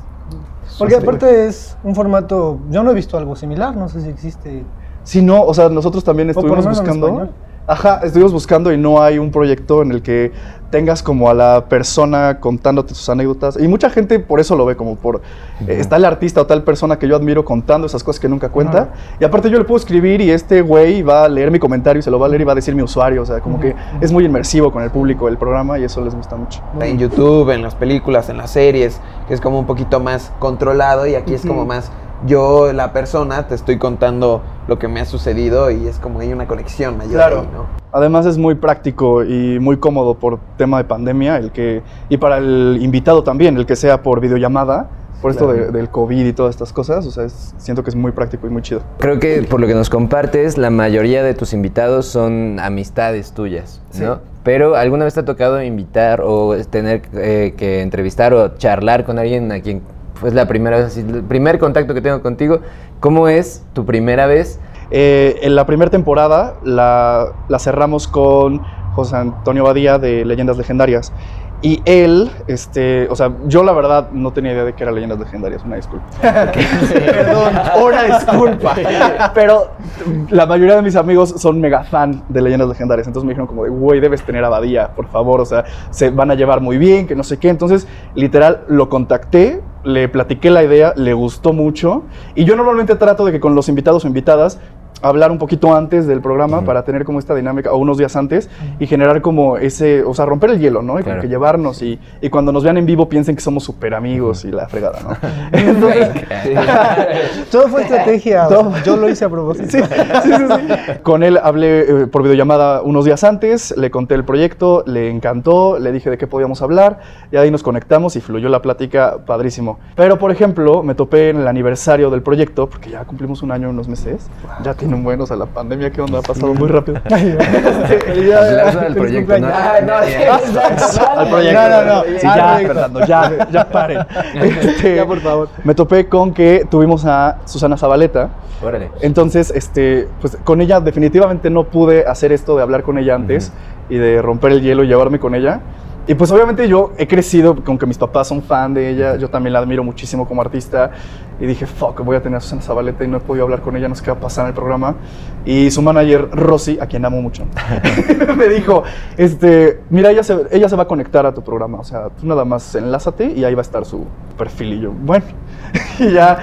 Porque aparte es un formato, yo no he visto algo similar, no sé si existe. Sí, no, o sea, nosotros también estuvimos buscando. Ajá, estuvimos buscando y no hay un proyecto en el que tengas como a la persona contándote sus anécdotas. Y mucha gente por eso lo ve, como por... eh, está el artista o tal persona que yo admiro contando esas cosas que nunca cuenta. Y aparte yo le puedo escribir y este güey va a leer mi comentario y se lo va a leer y va a decir mi usuario. O sea, como que es muy inmersivo con el público el programa y eso les gusta mucho. En YouTube, en las películas, en las series, que es como un poquito más controlado y aquí es como más yo, la persona, te estoy contando lo que me ha sucedido y es como hay una conexión mayor Claro. ahí, ¿no? Además es muy práctico y muy cómodo por tema de pandemia, el que y para el invitado también, el que sea por videollamada, por esto de- del COVID y todas estas cosas, o sea, es- siento que es muy práctico y muy chido. Creo que por lo que nos compartes, la mayoría de tus invitados son amistades tuyas, ¿no? Pero ¿alguna vez te ha tocado invitar o tener eh, que entrevistar o charlar con alguien a quien fue la primera vez, así, el primer contacto que tengo contigo? ¿Cómo es tu primera vez? Eh, en la primera temporada la, la cerramos con José Antonio Badía de Leyendas Legendarias. Y él, este, o sea, yo la verdad no tenía idea de que era Leyendas Legendarias, una disculpa. Perdón, una disculpa. Pero la mayoría de mis amigos son mega fan de Leyendas Legendarias. Entonces me dijeron como de, güey, debes tener a Badía, por favor. O sea, se van a llevar muy bien, que no sé qué. Entonces, literal, lo contacté, le platiqué la idea, le gustó mucho. Y yo normalmente trato de que con los invitados o invitadas hablar un poquito antes del programa para tener como esta dinámica, o unos días antes, y generar como ese, o sea, romper el hielo, ¿no? Y como Claro. que llevarnos y, y cuando nos vean en vivo piensen que somos súper amigos y la fregada, ¿no? Entonces, Todo fue estrategia, Todo. yo lo hice a propósito. Sí, sí, sí, sí. Con él hablé eh, por videollamada unos días antes, le conté el proyecto, le encantó, le dije de qué podíamos hablar, y ahí nos conectamos y fluyó la plática padrísimo. Pero, por ejemplo, me topé en el aniversario del proyecto, porque ya cumplimos un año, unos meses, ya tiene un buen, o sea, la pandemia, ¿qué onda? Ha pasado muy rápido. Este, Aplauso al proyecto, ¿no? No, sí, al proyecto. No, no, no. Sí, ya. Fernando, ya, ya paren. Este, Ya, por favor. Me topé con que tuvimos a Susana Zabaleta, Órale. entonces, este, pues con ella definitivamente no pude hacer esto de hablar con ella antes y de romper el hielo y llevarme con ella. Y pues obviamente yo he crecido con que mis papás son fan de ella, yo también la admiro muchísimo como artista y dije, fuck, voy a tener a Susana Zabaleta y no he podido hablar con ella, no sé qué va a pasar en el programa. Y su manager, Rosy, a quien amo mucho, me dijo, este, mira, ella se, ella se va a conectar a tu programa, o sea, tú nada más enlázate y ahí va a estar su perfil y yo, bueno, y ya,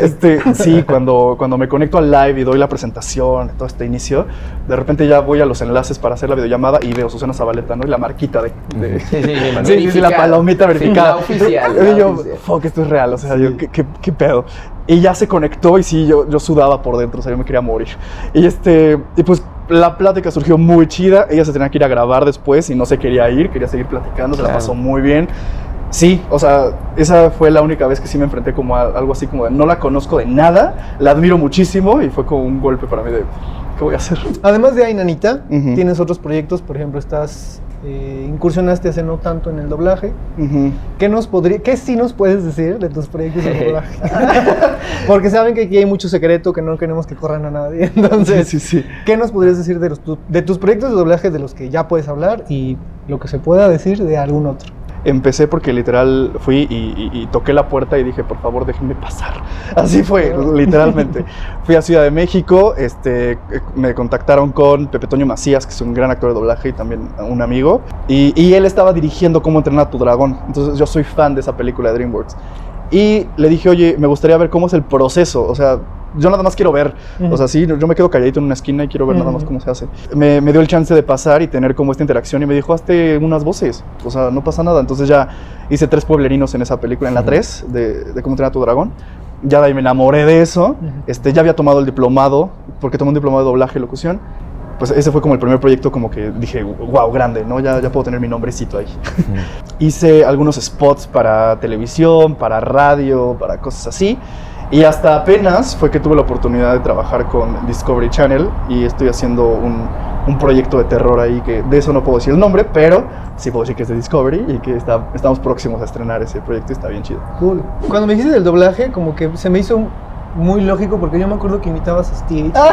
este, sí, cuando, cuando me conecto al live y doy la presentación, todo este inicio, de repente ya voy a los enlaces para hacer la videollamada y veo Susana Zabaleta, ¿no? Y la marquita de... de- Sí, sí, sí, la palomita verificada. La oficial, Y la yo, oficial. fuck, esto es real, o sea, yo, ¿qué, qué, qué pedo? Y ya se conectó y sí, yo, yo sudaba por dentro, o sea, yo me quería morir. Y este, y pues la plática surgió muy chida, ella se tenía que ir a grabar después y no se quería ir, quería seguir platicando, se la Claro. pasó muy bien. Sí, o sea, esa fue la única vez que sí me enfrenté como a algo así como de no la conozco de nada, la admiro muchísimo y fue como un golpe para mí de, ¿qué voy a hacer? Además de Ainanita, Ujú. tienes otros proyectos, por ejemplo, estás eh, incursionaste hace no tanto en el doblaje. ¿Qué nos podría, qué sí nos puedes decir de tus proyectos de doblaje? Porque saben que aquí hay mucho secreto que no queremos que corran a nadie. Entonces, Sí, sí, sí. ¿qué nos podrías decir de, los, tu- de tus proyectos de doblaje de los que ya puedes hablar y lo que se pueda decir de algún otro? Empecé porque literal fui y, y- y toqué la puerta y dije, por favor, déjenme pasar. Así fue, literalmente. Fui a Ciudad de México, este, me contactaron con Pepe Toño Macías, que es un gran actor de doblaje y también un amigo, y, y él estaba dirigiendo Cómo entrenar a tu dragón. Entonces yo soy fan de esa película de DreamWorks. Y le dije, oye, me gustaría ver cómo es el proceso, o sea, yo nada más quiero ver, o sea, sí, yo me quedo calladito en una esquina y quiero ver nada más cómo se hace. Me, me dio el chance de pasar y tener como esta interacción y me dijo, hazte unas voces, o sea, no pasa nada. Entonces ya hice tres pueblerinos en esa película, en la 3, de, de Cómo entrenar a tu dragón. Ya de ahí me enamoré de eso, este, ya había tomado el diplomado, porque tomé un diplomado de doblaje y locución. Pues ese fue como el primer proyecto como que dije, wow, grande, ¿no? Ya, ya puedo tener mi nombrecito ahí. Hice algunos spots para televisión, para radio, para cosas así. Y hasta apenas fue que tuve la oportunidad de trabajar con Discovery Channel y estoy haciendo un, un proyecto de terror ahí que de eso no puedo decir el nombre, pero sí puedo decir que es de Discovery y que está, estamos próximos a estrenar ese proyecto y está bien chido. Cool. Cuando me dijiste del doblaje, como que se me hizo muy lógico porque yo me acuerdo que imitabas a Stitch.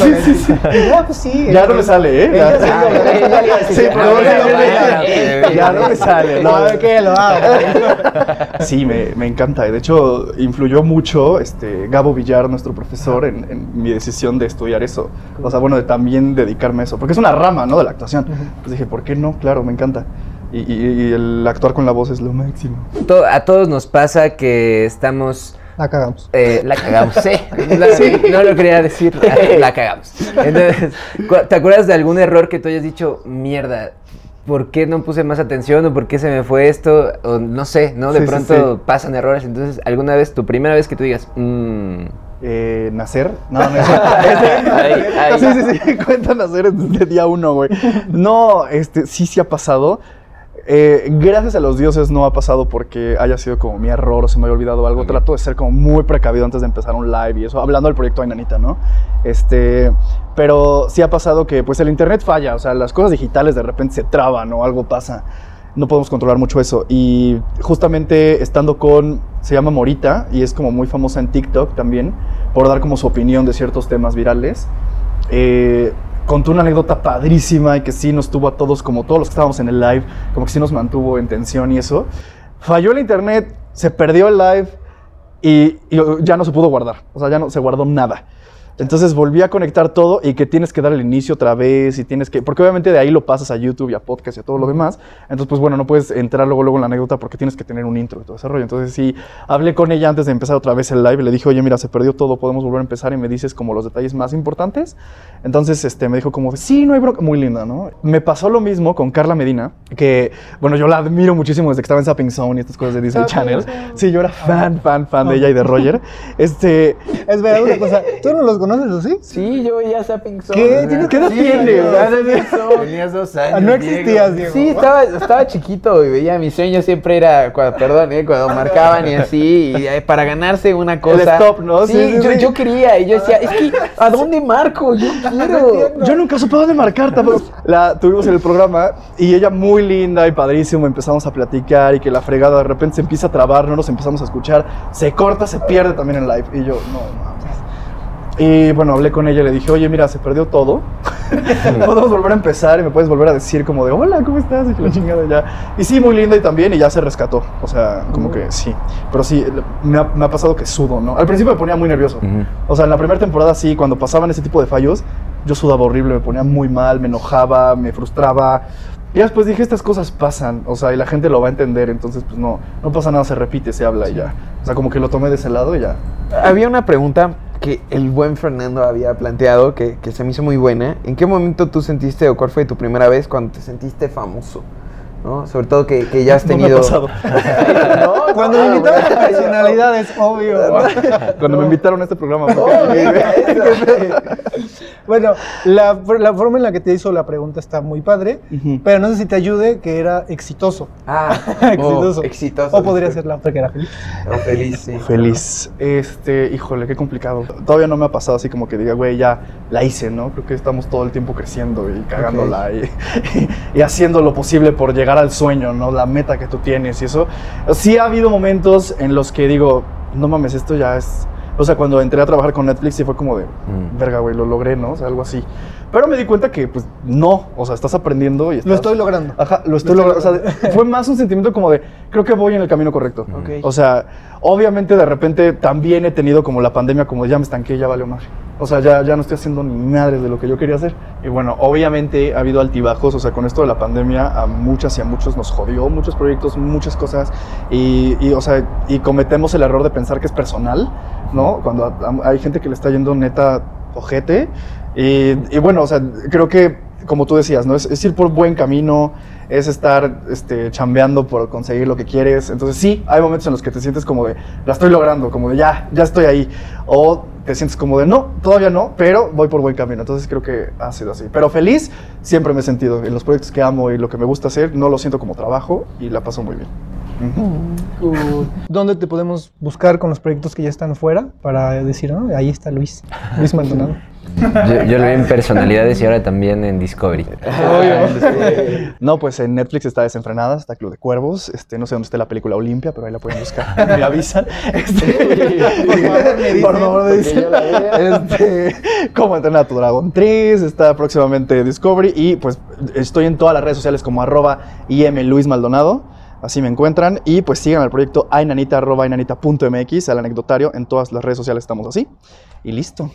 Sí, sí, sí. Ah, pues sí. Ya no me sale, ¿eh? Ah, Sí, perdón, ya, no me sale. No, de que lo hago. Sí, me, me encanta. De hecho, influyó mucho este, Gabo Villar, nuestro profesor, en, en mi decisión de estudiar eso. O sea, bueno, de también dedicarme a eso. Porque es una rama, ¿no? De la actuación. Pues dije, ¿por qué no? Claro, me encanta. Y, y- y el actuar con la voz es lo máximo. A todos nos pasa que estamos... La cagamos. eh, la cagamos, sí. La- No lo quería decir, la, cagamos. Entonces, ¿te acuerdas de algún error que tú hayas dicho, mierda, ¿por qué no puse más atención o por qué se me fue esto? O no sé, ¿no? De Sí, pronto sí. pasan errores. Entonces, alguna vez, tu primera vez que tú digas, mmm, Eh, ¿Nacer? No, no. Sí, sí, sí, cuenta nacer desde día uno, güey. No, este, sí, sí ha pasado. Eh, gracias a los dioses no ha pasado porque haya sido como mi error o se me haya olvidado algo. Trato de ser como muy precavido antes de empezar un live y eso, hablando del proyecto Ainanita, ¿no? Este, pero sí ha pasado que pues el internet falla, o sea, las cosas digitales de repente se traban o algo pasa. No podemos controlar mucho eso. Y justamente estando con, se llama Morita y es como muy famosa en TikTok también, por dar como su opinión de ciertos temas virales. Eh, contó una anécdota padrísima y que sí nos tuvo a todos, como todos los que estábamos en el live, como que sí nos mantuvo en tensión y eso. Falló el internet, se perdió el live y, ya no se pudo guardar. O sea, ya no se guardó nada. Entonces volví a conectar todo y que tienes que dar el inicio otra vez y tienes que, porque obviamente de ahí lo pasas a YouTube y a podcast y a todo lo demás. Entonces, pues bueno, no puedes entrar luego, luego en la anécdota porque tienes que tener un intro y todo ese rollo. Entonces sí, hablé con ella antes de empezar otra vez el live le dije, oye, mira, se perdió todo, podemos volver a empezar y me dices como los detalles más importantes. Entonces, este, me dijo como, sí, no hay bronca, muy linda, ¿no? Me pasó lo mismo con Carla Medina, que, bueno, yo la admiro muchísimo desde que estaba en Zapping Zone y estas cosas de Disney Channel. Sí, yo era fan, fan, fan de ella y de Roger. Este, Es verdad, una cosa. ¿Tú no los conoces o sí? Sí, yo veía Zapping Zone. ¿Qué? ¿Tienes ¿qué edad Sí, tienes? Ah. Tenías dos Ah, años. no existías, Diego. Sí, estaba, estaba chiquito y veía mi sueño siempre era, cuando, perdón, eh, cuando marcaban y así, y eh, para ganarse una cosa. stop, ¿no? Sí, Sí, sí, yo, sí. yo quería, y yo decía, es que, ¿a dónde marco? Yo quiero. Yo nunca supe dónde marcar tampoco. La tuvimos en el programa y ella muy linda y padrísimo. Empezamos a platicar y que la fregada de repente se empieza a trabar, no nos empezamos a escuchar, se corta, se pierde también en live. Y yo, no mames. Y bueno, hablé con ella y le dije, oye, mira, se perdió todo. Podemos volver a empezar y me puedes volver a decir como de, hola, ¿cómo estás? Y la chingada ya. Y sí, muy linda y también, y ya se rescató. O sea, como que sí. Pero sí, me ha, me ha pasado que sudo, ¿no? Al principio me ponía muy nervioso. Ujú. O sea, en la primera temporada sí, cuando pasaban ese tipo de fallos, yo sudaba horrible, me ponía muy mal, me enojaba, me frustraba. Y después dije, estas cosas pasan, o sea, y la gente lo va a entender, entonces pues no, no pasa nada, se repite, se habla y ya. O sea, como que lo tomé de ese lado y ya. Había una pregunta que el buen Fernando había planteado que, que se me hizo muy buena. ¿En qué momento tú sentiste o cuál fue tu primera vez cuando te sentiste famoso? ¿No? Sobre todo que, que ya has No me ha tenido. pasado. No, Cuando no, me invitaban a bueno. personalidades, obvio. Cuando me invitaron a este programa. Bueno, la, la forma en la que te hizo la pregunta está muy padre, pero no sé si te ayude que era exitoso. Ah, exitoso. oh, exitoso. O podría ser la otra que era feliz. Feliz, sí. Feliz. Este, híjole, qué complicado. Todavía no me ha pasado así como que diga, güey, ya la hice, ¿no? Creo que estamos todo el tiempo creciendo y cagándola y, y haciendo lo posible por llegar al sueño, ¿no? La meta que tú tienes y eso. Sí ha habido momentos en los que digo, no mames, esto ya es... O sea, cuando entré a trabajar con Netflix sí fue como de, Mm. verga, güey, lo logré, ¿no? O sea, algo así. Pero me di cuenta que, pues, no. O sea, estás aprendiendo y estás... Lo estoy logrando. Ajá, lo estoy Lo logrando. estoy O sea, fue más un sentimiento como de, creo que voy en el camino correcto. Ok. O sea, obviamente de repente también he tenido como la pandemia, como ya me estanqué, ya valió madre. O sea, ya, ya no estoy haciendo ni madre de lo que yo quería hacer. Y bueno, obviamente ha habido altibajos, o sea, con esto de la pandemia a muchas y a muchos nos jodió, muchos proyectos, muchas cosas. Y, y, o sea, y cometemos el error de pensar que es personal, ¿no? Cuando a- hay gente que le está yendo neta ojete. Y, y bueno, o sea, creo que, como tú decías, ¿no? Es, es ir por buen camino, es estar este, chambeando por conseguir lo que quieres. Entonces, sí, hay momentos en los que te sientes como de, la estoy logrando, como de, ya, ya estoy ahí. O te sientes como de, no, todavía no, pero voy por buen camino. Entonces, creo que ha sido así. Pero feliz siempre me he sentido. En los proyectos que amo y lo que me gusta hacer, no lo siento como trabajo y la paso muy bien. ¿Dónde te podemos buscar con los proyectos que ya están fuera para decir, "Ah, ahí está Luis, Luis Maldonado? Yo, yo lo vi en personalidades y ahora también en Discovery. No, pues en Netflix está Desenfrenada, está Club de Cuervos. Este, no sé dónde está la película Olimpia, pero ahí la pueden buscar. Me avisan. Este, Por favor, me dicen, Por favor, me dicen. Este, Cómo entrenar a tu dragón 3. Está próximamente Discovery. Y pues estoy en todas las redes sociales como arroba IM Luis Maldonado. Así me encuentran. Y pues sigan al proyecto ainanita, arroba ainanita.mx, al anecdotario. En todas las redes sociales estamos así. Y listo.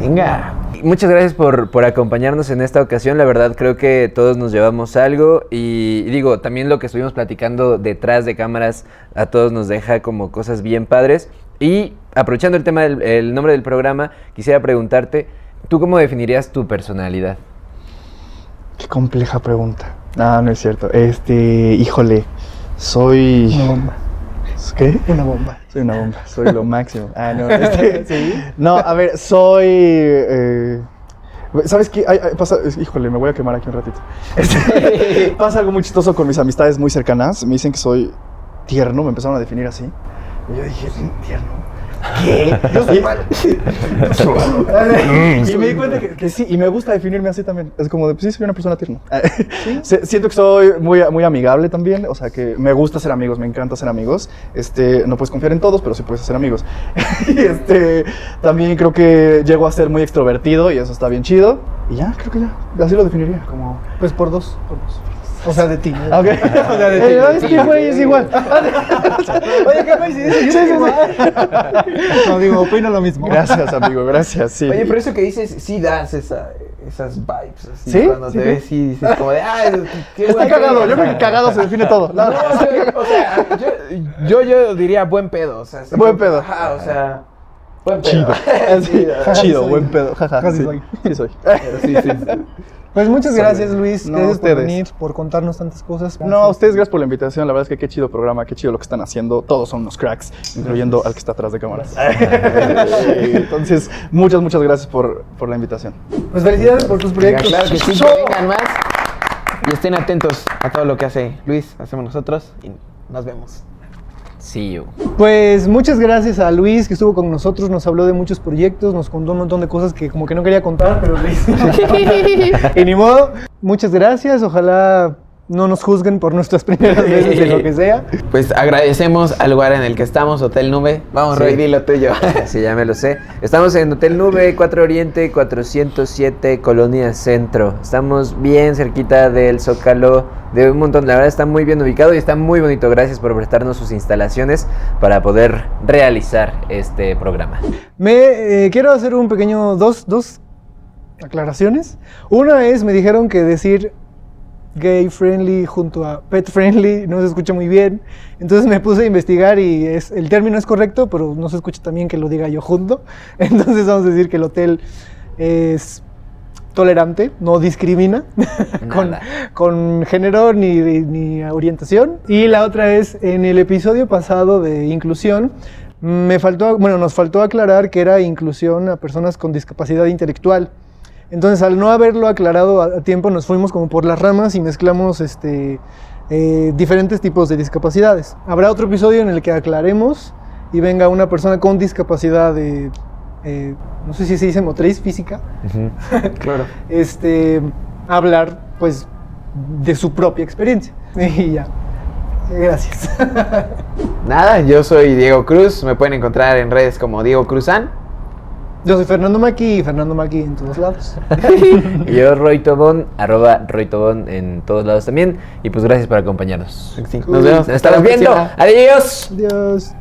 Venga. Muchas gracias por, por acompañarnos en esta ocasión. La verdad creo que todos nos llevamos algo y digo, también lo que estuvimos platicando detrás de cámaras a todos nos deja como cosas bien padres. Y aprovechando el tema del el nombre del programa, quisiera preguntarte, ¿tú cómo definirías tu personalidad? Qué compleja pregunta. No, no es cierto. Este, híjole, soy... Una bomba. ¿Qué? Una bomba. Soy una bomba, soy lo máximo. Ah, no. este, No, a ver, soy... eh, ¿Sabes qué? Ay, ay, pasa, híjole, me voy a quemar aquí un ratito. Este, pasa algo muy chistoso con mis amistades muy cercanas. Me dicen que soy tierno, me empezaron a definir así. Y yo dije, ¿tierno? ¿Qué? Yo soy malo. y me di cuenta que, que sí, y me gusta definirme así también. Es como de, pues sí, soy una persona tierna. Siento que soy muy, muy amigable también, o sea, que me gusta ser amigos, me encanta ser amigos. Este, no puedes confiar en todos, pero sí puedes ser amigos. este, también creo que llego a ser muy extrovertido y eso está bien chido. Y ya, creo que ya, así lo definiría, como... Pues por dos, por dos. O sea, de ti. ¿no? Ok. O sea, de ti. Eh, es que, güey, es igual. Oye, qué coincidencia. Sí, sí, sí. No, digo, opino lo mismo. Gracias, amigo, gracias, sí. Oye, pero eso que dices, sí das esa, esas vibes. Así, ¿Sí? Cuando ¿Sí? te ves, sí dices como de, ah, qué Está cagado, pedo". yo creo que cagado se define todo. No, o sea, o sea, yo, yo, yo diría buen pedo. O sea, Buen pedo. Ajá, o sea, buen pedo. Chido. Sí, chido, buen pedo. Jaja, Casi sí, soy. sí soy. pero sí, sí, sí. Pues muchas gracias, Luis. No, gracias por ustedes. venir, por contarnos tantas cosas. No, a ustedes gracias por la invitación. La verdad es que qué chido programa, qué chido lo que están haciendo. Todos son unos cracks, incluyendo al que está atrás de cámaras. Entonces, muchas, muchas gracias por, por la invitación. Pues felicidades por tus Venga, proyectos. claro que sí, que vengan más. Y estén atentos a todo lo que hace Luis, hacemos nosotros y nos vemos. See you. Pues muchas gracias a Luis que estuvo con nosotros, nos habló de muchos proyectos, nos contó un montón de cosas que como que no quería contar, pero Luis. y ni modo, muchas gracias, ojalá no nos juzguen por nuestras primeras veces de lo que sea. Pues agradecemos al lugar en el que estamos, Hotel Nube. Vamos, Sí. Roy, dilo tuyo. Sí, ya me lo sé. Estamos en Hotel Nube 4 Oriente 407 Colonia Centro. Estamos bien cerquita del Zócalo, de un montón. La verdad está muy bien ubicado y está muy bonito. Gracias por prestarnos sus instalaciones para poder realizar este programa. Me eh, quiero hacer un pequeño, dos, dos aclaraciones. Una es, me dijeron que decir gay friendly junto a pet friendly no se escucha muy bien. Entonces me puse a investigar y es, el término es correcto, pero no se escucha también que lo diga yo junto. Entonces vamos a decir que el hotel es tolerante, no discrimina con, con género ni, ni orientación. Y la otra es, en el episodio pasado de inclusión, me faltó, bueno, nos faltó aclarar que era inclusión a personas con discapacidad intelectual. Entonces, al no haberlo aclarado a, tiempo, nos fuimos como por las ramas y mezclamos este, eh, diferentes tipos de discapacidades. Habrá otro episodio en el que aclaremos y venga una persona con discapacidad de, eh, no sé si se dice motriz física, claro. este, a hablar pues de su propia experiencia. Y ya. Gracias. Nada, yo soy Diego Cruz. Me pueden encontrar en redes como Diego Cruzan. Yo soy Fernando Maki y Fernando Maki en todos lados. Y yo, Roy Tobón, arroba Roy Tobón en todos lados también. Y pues gracias por acompañarnos. Sí, nos vemos. Nos estamos viendo. Adiós. Adiós.